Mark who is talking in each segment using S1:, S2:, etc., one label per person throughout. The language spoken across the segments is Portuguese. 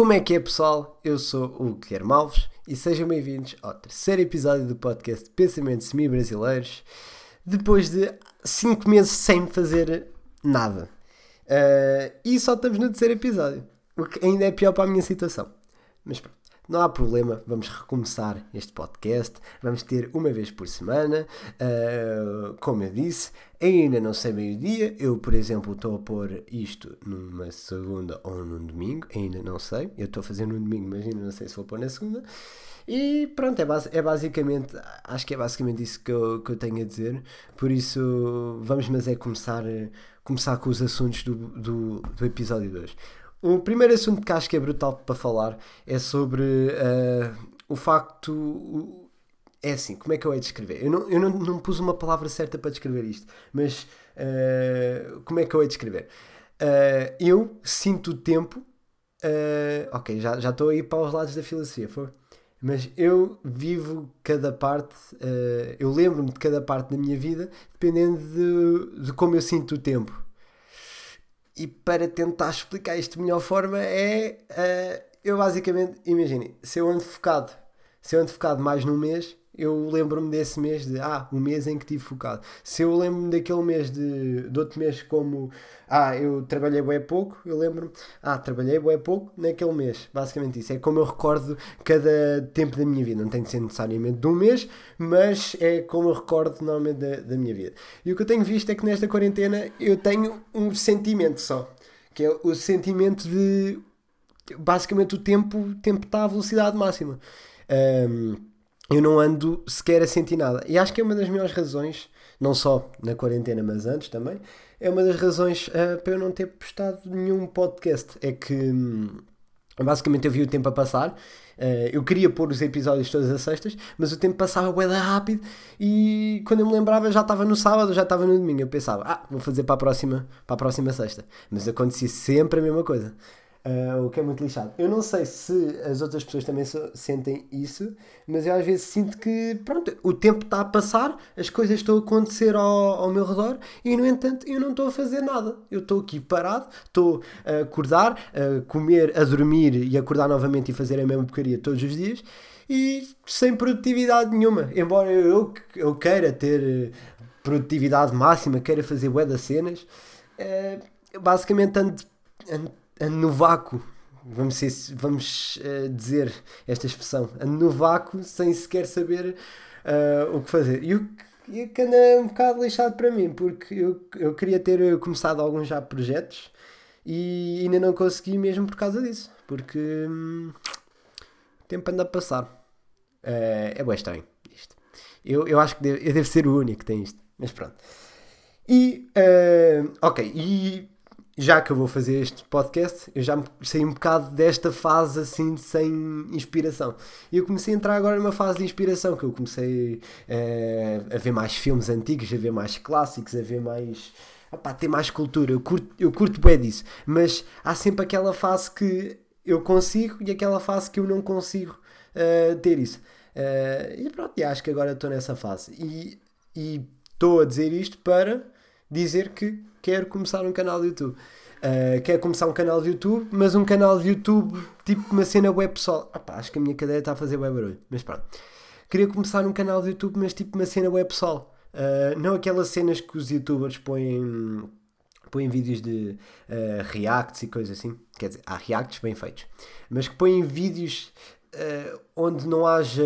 S1: Como é que é, pessoal? Eu sou o Guilherme Alves e sejam bem-vindos ao terceiro episódio do podcast Pensamentos Semi-Brasileiros, depois de 5 meses sem fazer nada. Uh, e só estamos no terceiro episódio, o que ainda é pior para a minha situação. Mas pronto. Não há problema, vamos recomeçar este podcast. Vamos ter uma vez por semana. Uh, como eu disse, ainda não sei bem o dia. Eu, por exemplo, estou a pôr isto numa segunda ou num domingo. Ainda não sei. Eu estou a fazer num domingo, mas ainda não sei se vou pôr na segunda. E pronto, é, é basicamente, acho que é basicamente isso que eu, que eu tenho a dizer. Por isso, vamos, mas é começar, começar com os assuntos do, do, do episódio 2. O primeiro assunto que acho que é brutal para falar é sobre uh, o facto. É assim, como é que eu hei de descrever? Eu não, eu não, não pus uma palavra certa para descrever isto, mas uh, como é que eu hei de descrever? Uh, eu sinto o tempo. ok, já, estou a ir para os lados da filosofia, foi? Mas eu vivo cada parte, eu lembro-me de cada parte da minha vida dependendo de, de como eu sinto o tempo. E para tentar explicar isto de melhor forma é. Uh, eu basicamente, imaginem, se eu ando focado, se eu ando focado mais num mês, eu lembro-me desse mês de ah, o mês em que estive focado. Se eu lembro-me daquele mês de, de outro mês como ah, eu trabalhei bem pouco, eu lembro-me, ah, trabalhei bem pouco naquele mês. Basicamente isso. É como eu recordo cada tempo da minha vida. Não tem de ser necessariamente de um mês, mas é como eu recordo normalmente da, da minha vida. E o que eu tenho visto é que nesta quarentena eu tenho um sentimento só. Que é o sentimento de basicamente o tempo, o tempo está à velocidade máxima. Um, eu não ando sequer a sentir nada. E acho que é uma das melhores razões, não só na quarentena, mas antes também, é uma das razões uh, para eu não ter postado nenhum podcast. É que hum, basicamente eu vi o tempo a passar. Uh, eu queria pôr os episódios todas as sextas, mas o tempo passava bem rápido e quando eu me lembrava já estava no sábado, já estava no domingo. Eu pensava, ah, vou fazer para a próxima, para a próxima sexta. Mas acontecia sempre a mesma coisa. Uh, o que é muito lixado. Eu não sei se as outras pessoas também so, sentem isso, mas eu às vezes sinto que pronto, o tempo está a passar, as coisas estão a acontecer ao, ao meu redor e no entanto eu não estou a fazer nada. Eu estou aqui parado, estou a acordar, a comer, a dormir e acordar novamente e fazer a mesma porcaria todos os dias e sem produtividade nenhuma. Embora eu, eu queira ter produtividade máxima, queira fazer bué das cenas, uh, basicamente ando, ando ando no vácuo, vamos, ser, vamos uh, dizer esta expressão, ando no vácuo sem sequer saber uh, o que fazer. E o que, que anda um bocado lixado para mim, porque eu, eu queria ter começado alguns já projetos e ainda não consegui mesmo por causa disso, porque hum, o tempo anda a passar. Uh, é bem estranho isto. Eu, eu acho que devo, eu devo ser o único que tem isto, mas pronto. E, uh, ok, e já que eu vou fazer este podcast, eu já saí um bocado desta fase assim sem inspiração. E eu comecei a entrar agora numa fase de inspiração, que eu comecei é, a ver mais filmes antigos, a ver mais clássicos, a ver mais. Opá, ter mais cultura. Eu curto, eu curto bem disso. Mas há sempre aquela fase que eu consigo e aquela fase que eu não consigo uh, ter isso. Uh, e pronto, e acho que agora estou nessa fase. E estou a dizer isto para dizer que quero começar um canal de YouTube. Uh, quero começar um canal de YouTube, mas um canal de YouTube tipo uma cena web pessoal. Opa, acho que a minha cadeira está a fazer web barulho, mas pronto. Queria começar um canal de YouTube, mas tipo uma cena web pessoal. Uh, não aquelas cenas que os youtubers põem, põem vídeos de uh, reacts e coisas assim. Quer dizer, há reacts bem feitos, mas que põem vídeos onde não haja.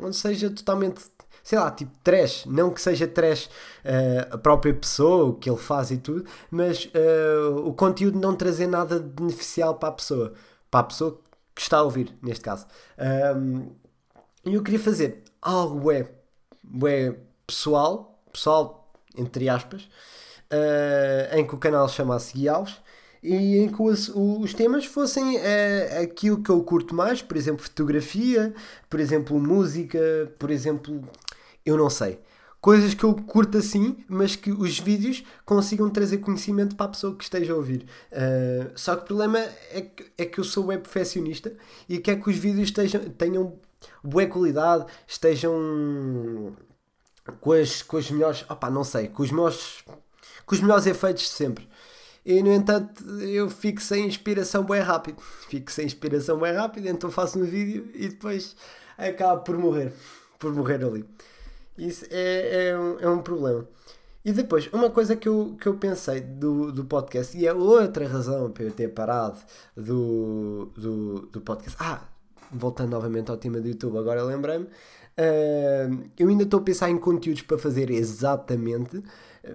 S1: onde seja totalmente sei lá, tipo trash, não que seja trash uh, a própria pessoa, o que ele faz e tudo, mas uh, o conteúdo não trazer nada de beneficial para a pessoa, para a pessoa que está a ouvir, neste caso. E eu queria fazer algo é, é pessoal, pessoal entre aspas, uh, em que o canal chamasse Guiaus e em que os, os temas fossem uh, aquilo que eu curto mais, por exemplo, fotografia, por exemplo, música, por exemplo, eu não sei. Coisas que eu curto assim, mas que os vídeos consigam trazer conhecimento para a pessoa que esteja a ouvir. Uh, só que o problema é que, é que eu sou web perfeccionista e quer que os vídeos estejam, tenham boa qualidade, estejam com as, com as melhores. Opá, não sei, com os melhores, com os melhores efeitos de sempre. E no entanto eu fico sem inspiração bem rápido. Fico sem inspiração bem rápido, então faço um vídeo e depois acabo por morrer. Por morrer ali. Isso é, é, um, é um problema. E depois, uma coisa que eu, que eu pensei do, do podcast, e é outra razão para eu ter parado do, do, do podcast. Ah, voltando novamente ao tema do YouTube, agora lembrei-me. Uh, eu ainda estou a pensar em conteúdos para fazer exatamente,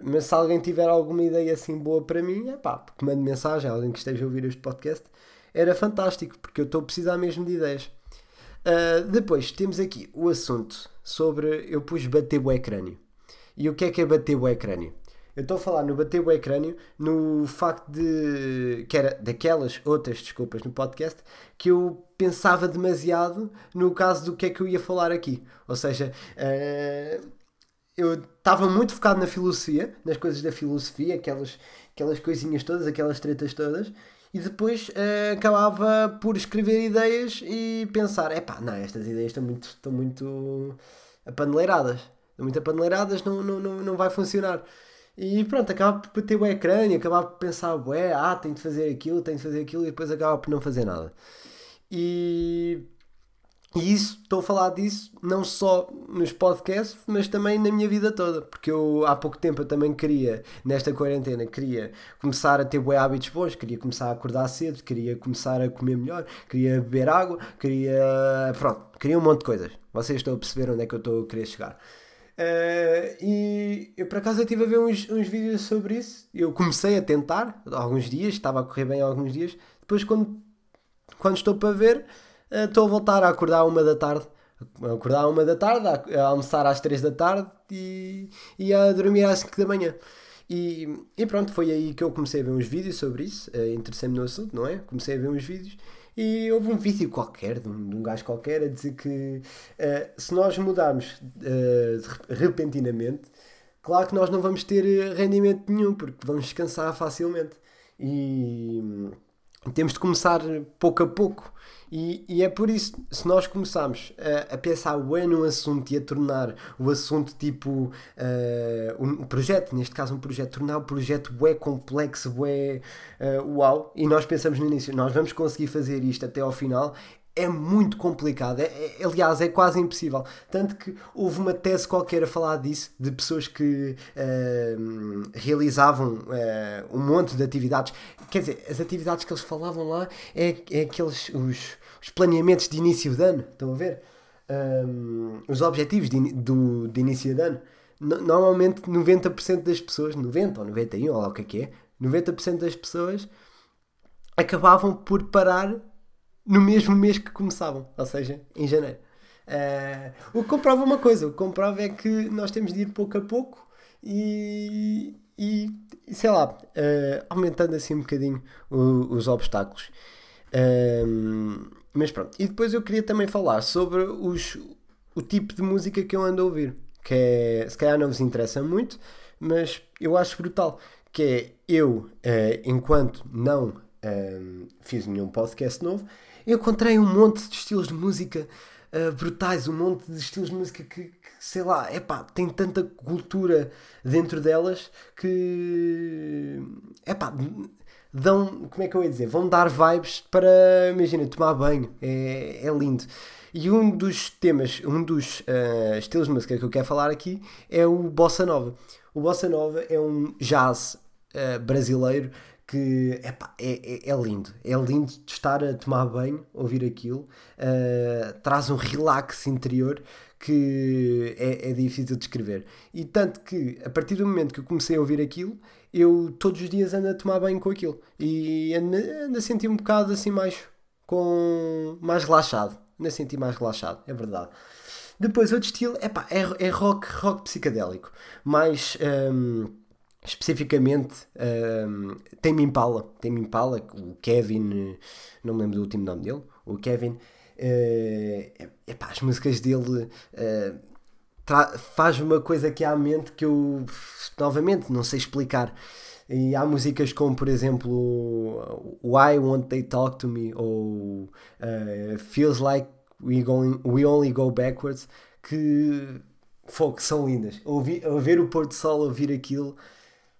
S1: mas se alguém tiver alguma ideia assim boa para mim, é pá, que mande mensagem, alguém que esteja a ouvir este podcast, era fantástico, porque eu estou a precisar mesmo de ideias. Uh, depois temos aqui o assunto sobre. Eu pus bater o ecrânio. E o que é que é bater o ecrânio? Eu estou a falar no bater o ecrânio no facto de. que era daquelas outras desculpas no podcast que eu pensava demasiado no caso do que é que eu ia falar aqui. Ou seja, uh, eu estava muito focado na filosofia, nas coisas da filosofia, aquelas, aquelas coisinhas todas, aquelas tretas todas, e depois uh, acabava por escrever ideias e pensar: é pá, não, estas ideias estão muito, estão muito apaneleiradas. Estão muito apaneleiradas, não, não, não, não vai funcionar. E pronto, acaba por bater o ecrã e acaba por pensar: ué, ah, tenho de fazer aquilo, tenho de fazer aquilo, e depois acaba por não fazer nada. E e isso, estou a falar disso não só nos podcasts, mas também na minha vida toda. Porque eu há pouco tempo eu também queria, nesta quarentena, queria começar a ter bons hábitos bons, queria começar a acordar cedo, queria começar a comer melhor, queria beber água, queria. Pronto, queria um monte de coisas. Vocês estão a perceber onde é que eu estou a querer chegar. Uh, e eu por acaso estive a ver uns, uns vídeos sobre isso. Eu comecei a tentar, alguns dias, estava a correr bem alguns dias. Depois, quando, quando estou para ver estou a voltar a acordar uma da tarde. Acordar uma da tarde, a, almoçar às três da tarde e, e a dormir às 5 da manhã. E, e, pronto, foi aí que eu comecei a ver uns vídeos sobre isso, uh, interessei-me no assunto, não é? Comecei a ver uns vídeos e houve um vídeo qualquer, de um, de um gajo qualquer, a dizer que uh, se nós mudarmos uh, repentinamente, claro que nós não vamos ter rendimento nenhum, porque vamos descansar facilmente. E temos de começar pouco a pouco. E, e, é por isso, se nós começarmos a, a pensar bem no assunto e a tornar o assunto tipo uh, um projeto, neste caso um projeto, tornar o projeto bué complexo, bué uh, uau, e nós pensamos no início, nós vamos conseguir fazer isto até ao final, é muito complicado, é, é, aliás, é quase impossível. Tanto que houve uma tese qualquer a falar disso, de pessoas que uh, realizavam uh, um monte de atividades. Quer dizer, as atividades que eles falavam lá é, é aqueles os, os planeamentos de início de ano, estão a ver? Um, os objetivos de, do, de início de ano. normalmente 90% das pessoas, 90 ou 91, ou lá o que é que é, 90% das pessoas acabavam por parar no mesmo mês que começavam, ou seja, em janeiro. Uh, o que comprova uma coisa, o que comprova é que nós temos de ir pouco a pouco e, e sei lá, uh, aumentando assim um bocadinho o, os obstáculos. Uh, mas pronto, e depois eu queria também falar sobre os, o tipo de música que eu ando a ouvir, que é, se calhar não vos interessa muito, mas eu acho brutal, que é eu, enquanto não fiz nenhum podcast novo, encontrei um monte de estilos de música uh, brutais, um monte de estilos de música que, que sei lá, epá, tem tanta cultura dentro delas que epá, dão, como é que eu ia dizer, vão dar vibes para, imagina, tomar banho, é, é lindo. E um dos temas, um dos uh, estilos de música que eu quero falar aqui é o Bossa Nova. O Bossa Nova é um jazz uh, brasileiro que epá, é, é, é, lindo. É lindo de estar a tomar banho, ouvir aquilo, uh, traz um relax interior que é, é, difícil de descrever. E tanto que a partir do momento que eu comecei a ouvir aquilo, eu todos os dias ando a tomar banho com aquilo e ando, ando a sentir um bocado assim mais com mais relaxado. Ando a sentir mais relaxado, é verdade. Depois outro estilo epá, é, é rock, rock psicadélico, mais um, ehm, especificamente um, tem Impala, tem Impala, o Kevin, não me lembro do último nome dele, o Kevin, uh, epá, as músicas dele uh, faz uma coisa que há à mente que eu novamente não sei explicar. E há músicas como, por exemplo, Why Won't They Talk to Me ou uh, Feels Like We, going, we Only Go Backwards que, são lindas. Ouvir, ouvir o pôr do sol, ouvir aquilo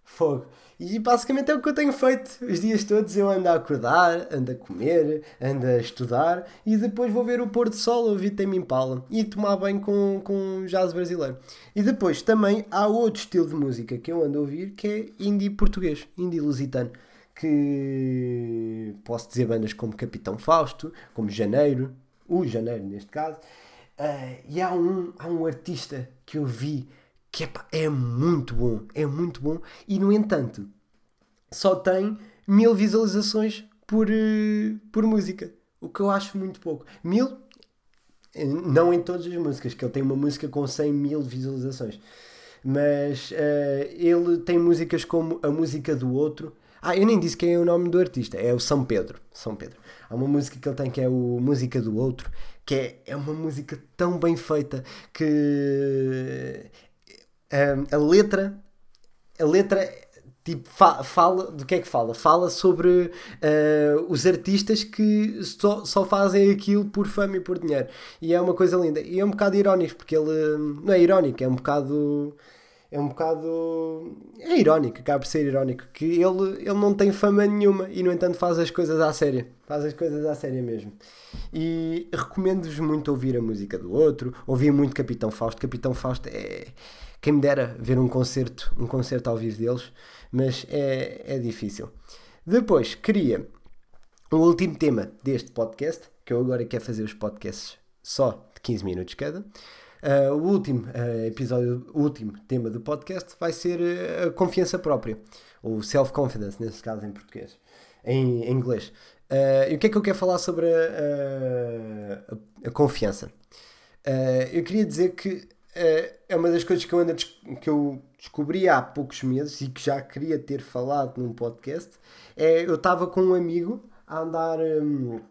S1: Fogo. E basicamente é o que eu tenho feito. Os dias todos eu ando a acordar, ando a comer, ando a estudar e depois vou ver o pôr do sol, ouvir Tame Impala e tomar banho com, com jazz brasileiro. E depois também há outro estilo de música que eu ando a ouvir que é indie português, indie lusitano. Que posso dizer bandas como Capitão Fausto, como Janeiro, o Janeiro neste caso. Uh, e há um, há um artista que eu vi que epá, é muito bom, é muito bom, e no entanto só tem mil visualizações por, uh, por música, o que eu acho muito pouco. Mil, eh, não em todas as músicas, que ele tem uma música com 100 mil visualizações, mas uh, ele tem músicas como a música do outro. Ah, eu nem disse quem é o nome do artista, é o São Pedro. São Pedro. Há uma música que ele tem que é o Música do Outro, que é, é uma música tão bem feita que a letra, a letra tipo, fa fala do que é que fala? Fala sobre uh, os artistas que só, só fazem aquilo por fama e por dinheiro. E é uma coisa linda. E é um bocado irónico, porque ele não é irónico, é um bocado. É um bocado. É irónico, acaba por ser irónico. Que ele, ele não tem fama nenhuma e, no entanto, faz as coisas à séria. Faz as coisas à séria mesmo. E recomendo-vos muito ouvir a música do outro. Ouvir muito Capitão Fausto. Capitão Fausto é quem me dera ver um concerto, um concerto ao vivo deles, mas é, é difícil. Depois, queria o último tema deste podcast, que eu agora quero fazer os podcasts só de 15 minutos cada. Uh, o último uh, episódio, o último tema do podcast vai ser uh, a confiança própria, ou self-confidence, nesse caso em português, em, em inglês. e o que é que eu quero falar sobre a, a, a confiança? eu queria dizer que é, é uma das coisas que eu, ando que eu descobri há poucos meses e que já queria ter falado num podcast. É, eu estava com um amigo a andar, um,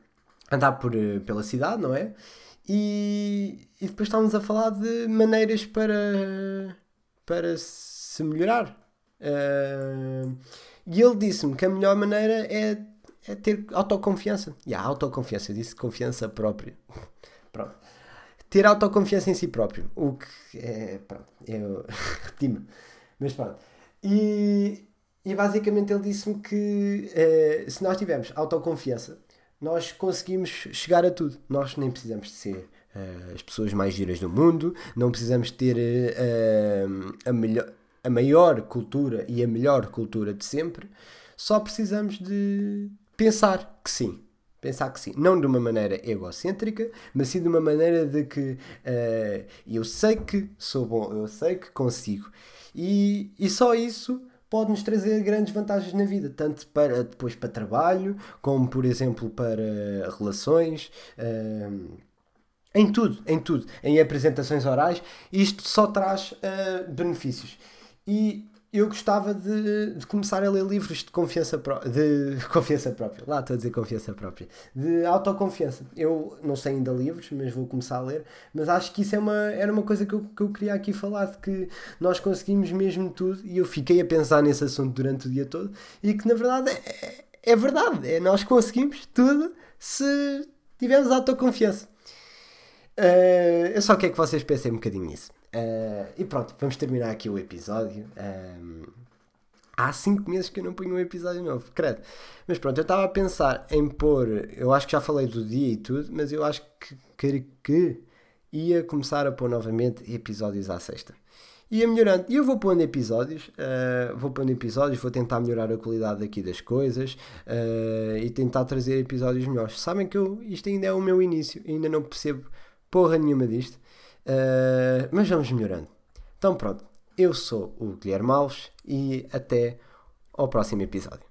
S1: andar por, eh, pela cidade, não é? E, e depois estávamos a falar de maneiras para, para se melhorar. Uh, e ele disse-me que a melhor maneira é, é ter autoconfiança. E a autoconfiança, disse confiança própria. Pronto ter autoconfiança em si próprio. O que é. Pronto, eu repeti-me. Mas pronto. E, e basicamente ele disse-me que uh, se nós tivermos autoconfiança, nós conseguimos chegar a tudo. Nós nem precisamos de ser uh, as pessoas mais giras do mundo, não precisamos ter uh, a, melhor, a maior cultura e a melhor cultura de sempre, só precisamos de pensar que sim, Pensar que sim, não de uma maneira egocêntrica, mas sim de uma maneira de que uh, eu sei que sou bom, eu sei que consigo. E, e só isso pode nos trazer grandes vantagens na vida, tanto para depois para trabalho, como por exemplo para relações, uh, em tudo, em tudo, em apresentações orais, isto só traz uh, benefícios. E eu gostava de, de, começar a ler livros de confiança, de confiança própria. Lá estou a dizer confiança própria. De autoconfiança. Eu não sei ainda livros, mas vou começar a ler. Mas acho que isso é uma, era uma coisa que eu, que eu queria aqui falar: de que nós conseguimos mesmo tudo. E eu fiquei a pensar nesse assunto durante o dia todo. E que na verdade é, é verdade. É, nós conseguimos tudo se tivermos autoconfiança. Uh, eu só quero que vocês pensem um bocadinho nisso. Uh, e pronto, vamos terminar aqui o episódio. Um, há 5 meses que eu não ponho um episódio novo, credo. Mas pronto, eu estava a pensar em pôr. Eu acho que já falei do dia e tudo, mas eu acho que, que, que ia começar a pôr novamente episódios à sexta. Ia melhorando. E eu vou pondo episódios, uh, vou pondo episódios, vou tentar melhorar a qualidade aqui das coisas uh, e tentar trazer episódios melhores. Sabem que eu, isto ainda é o meu início, ainda não percebo porra nenhuma disto. Uh, mas vamos melhorando. Então pronto, eu sou o Guilherme Alves e até ao próximo episódio.